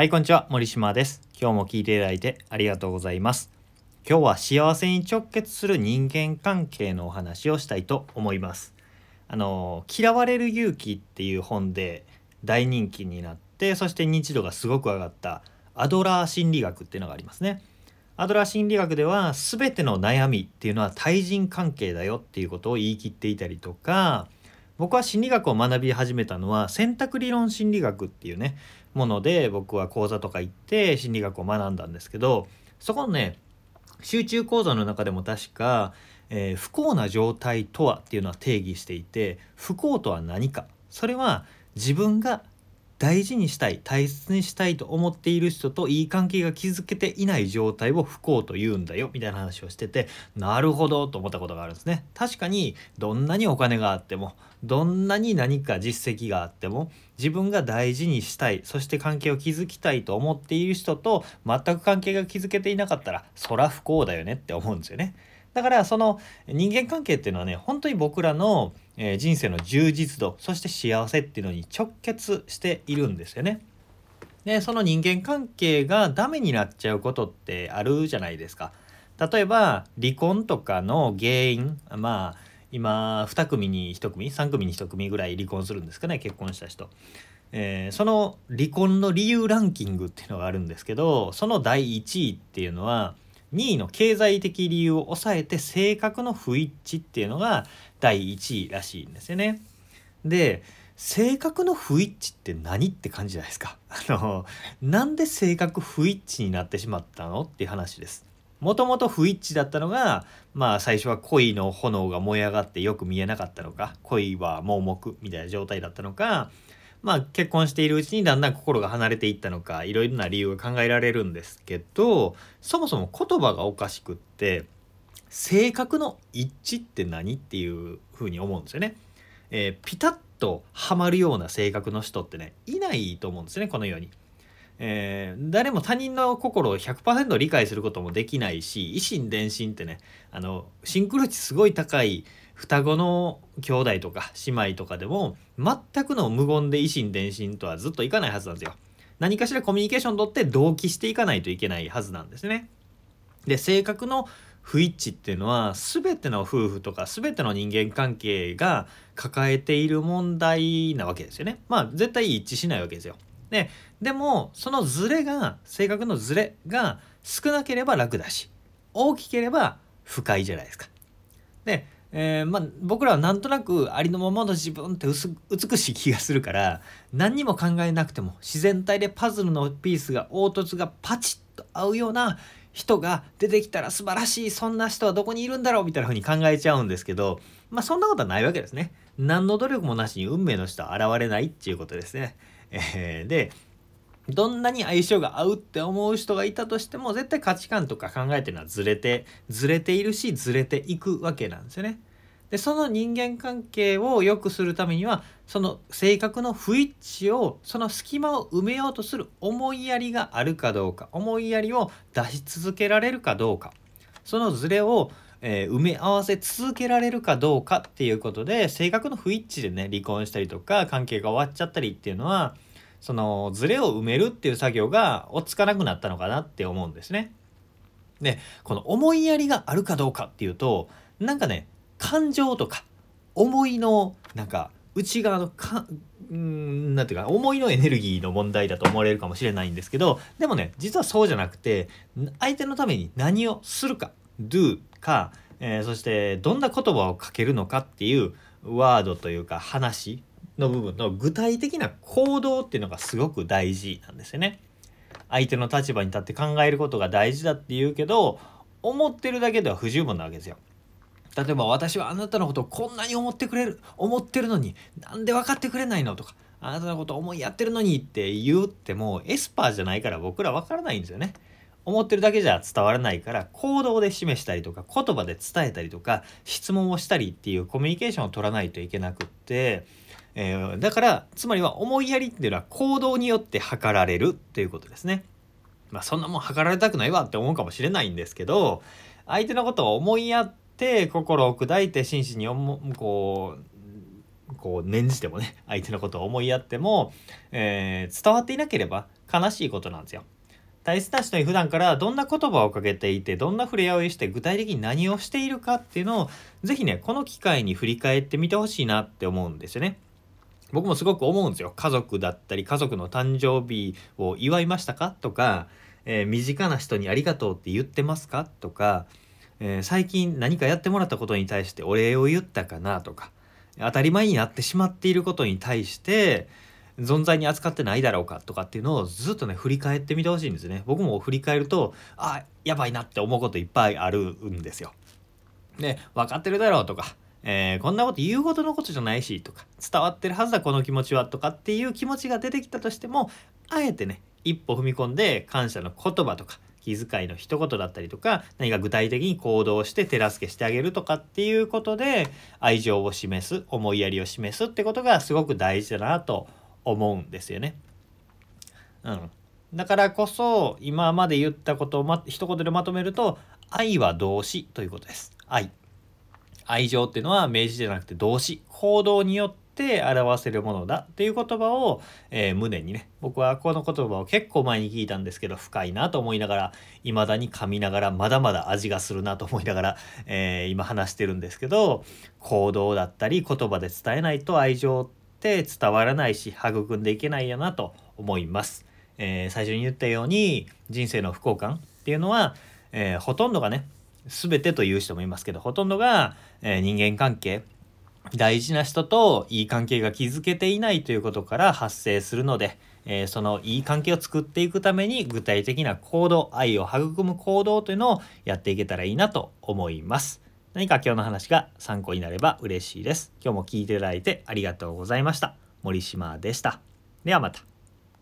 はい、こんにちは。森島です。今日も聞いていただいてありがとうございます。今日は幸せに直結する人間関係のお話をしたいと思います。あの、嫌われる勇気っていう本で大人気になって、そして認知度がすごく上がったアドラー心理学っていうのがありますね。アドラー心理学では全ての悩みっていうのは対人関係だよっていうことを言い切っていたりとか僕は心理学を学び始めたのは選択理論心理学っていうねもので僕は講座とか行って心理学を学んだんですけどそこのね集中講座の中でも確か、えー不幸な状態とはっていうのは定義していて不幸とは何か。それは自分が大事にしたい大切にしたいと思っている人といい関係が築けていない状態を不幸と言うんだよみたいな話をしててなるほどと思ったことがあるんですね。確かにどんなにお金があってもどんなに何か実績があっても自分が大事にしたいそして関係を築きたいと思っている人と全く関係が築けていなかったらそら不幸だよねって思うんですよね。だからその人間関係っていうのはね本当に僕らの、え人生の充実度そして幸せっていうのに直結しているんですよね。でその人間関係がダメになっちゃうことってあるじゃないですか。例えば離婚とかの原因まあ今2組に1組3組に1組ぐらい離婚するんですかね結婚した人。えーその離婚の理由ランキングっていうのがあるんですけどその第1位っていうのは2位の経済的理由を抑えて性格の不一致っていうのが第1位らしいんですよね。で性格の不一致って何って感じじゃないですか。あのなんで性格不一致になってしまったのっていう話です。もともと不一致だったのがまあ最初は恋の炎が燃え上がってよく見えなかったのか恋は盲目みたいな状態だったのかまあ結婚しているうちにだんだん心が離れていったのかいろいろな理由が考えられるんですけどそもそも言葉がおかしくって性格の一致って何っていうふうに思うんですよね。えーピタッとはまるような性格の人ってねいないと思うんですねこの世に。えー誰も他人の心を100%理解することもできないし維心伝心ってねあのシンクロ値すごい高い双子の兄弟とか姉妹とかでも全くの無言で維心伝心とはずっといかないはずなんですよ。何かしらコミュニケーションをとって同期していかないといけないはずなんですね。で性格の不一致っていうのは全ての夫婦とか全ての人間関係が抱えている問題なわけですよね。まあ絶対一致しないわけですよ。ででもそのズレが性格のズレが少なければ楽だし大きければ不快じゃないですか。で、えーまあ、僕らはなんとなくありのままの自分って美しい気がするから何にも考えなくても自然体でパズルのピースが凹凸がパチッと合うような人が出てきたら素晴らしいそんな人はどこにいるんだろうみたいな風に考えちゃうんですけどまあそんなことはないわけですね。何の努力もなしに運命の人は現れないっていうことですね。えーでどんなに相性が合うって思う人がいたとしても絶対価値観とか考えてるのはずれてずれているしずれていくわけなんですよね。でその人間関係を良くするためにはその性格の不一致をその隙間を埋めようとする思いやりがあるかどうか思いやりを出し続けられるかどうかそのズレを、えー埋め合わせ続けられるかどうかっていうことで性格の不一致でね離婚したりとか関係が終わっちゃったりっていうのはそのズレを埋めるっていう作業が追っつかなくなったのかなって思うんですね。でこの思いやりがあるかどうかっていうとなんかね感情とか思いのなんか内側のかんなんていうか思いのエネルギーの問題だと思われるかもしれないんですけどでもね実はそうじゃなくて相手のために何をするか do か、えーそしてどんな言葉をかけるのかっていうワードというか話の部分の具体的な行動っていうのがすごく大事なんですよね。相手の立場に立って考えることが大事だって言うけど思ってるだけでは不十分なわけですよ。例えば私はあなたのことをこんなに思ってくれる思ってるのになんで分かってくれないの？とかあなたのことを思いやってるのにって言ってもエスパーじゃないから僕ら分からないんですよね。思ってるだけじゃ伝わらないから行動で示したりとか言葉で伝えたりとか質問をしたりっていうコミュニケーションを取らないといけなくって、えーだからつまりは思いやりっていうのは行動によって測られるっていうことですね。まあそんなもん測られたくないわって思うかもしれないんですけど相手のことを思いやって心を砕いて真摯にこうこう念じてもね相手のことを思いやっても、えー伝わっていなければ悲しいことなんですよ。大切な人に普段からどんな言葉をかけていてどんな触れ合いをして具体的に何をしているかっていうのを是非ねこの機会に振り返ってみてほしいなって思うんですよね。僕もすごく思うんですよ。家族だったり家族の誕生日を祝いましたか？とか、えー、身近な人にありがとうって言ってますか？とか、えー、最近何かやってもらったことに対してお礼を言ったかな？とか当たり前になってしまっていることに対して存在に扱ってないだろうか？とかっていうのをずっとね振り返ってみてほしいんですね。僕も振り返るとあやばいなって思うこといっぱいあるんですよ。で分かってるだろう？とか、えー、こんなこと言うほどのことじゃないしとか伝わってるはずだこの気持ちはとかっていう気持ちが出てきたとしてもあえてね一歩踏み込んで感謝の言葉とか気遣いの一言だったりとか何か具体的に行動して手助けしてあげるとかっていうことで愛情を示す思いやりを示すってことがすごく大事だなと思うんですよね。うん、だからこそ今まで言ったことを、ま、一言でまとめると愛は動詞ということです。愛。愛情っていうのは名詞じゃなくて動詞行動によって表せるものだっていう言葉を、えー、胸にね僕はこの言葉を結構前に聞いたんですけど深いなと思いながら未だに噛みながらまだまだ味がするなと思いながら、えー、今話してるんですけど行動だったり言葉で伝えないと愛情って伝わらないし育んでいけないよなと思います。えー、最初に言ったように人生の不幸感っていうのは、えー、ほとんどがね全てという人もいますけどほとんどが、えー、人間関係大事な人といい関係が築けていないということから発生するので、えー、そのいい関係を作っていくために具体的な行動愛を育む行動というのをやっていけたらいいなと思います。何か今日の話が参考になれば嬉しいです。今日も聞いていただいてありがとうございました。森島でした。ではまた。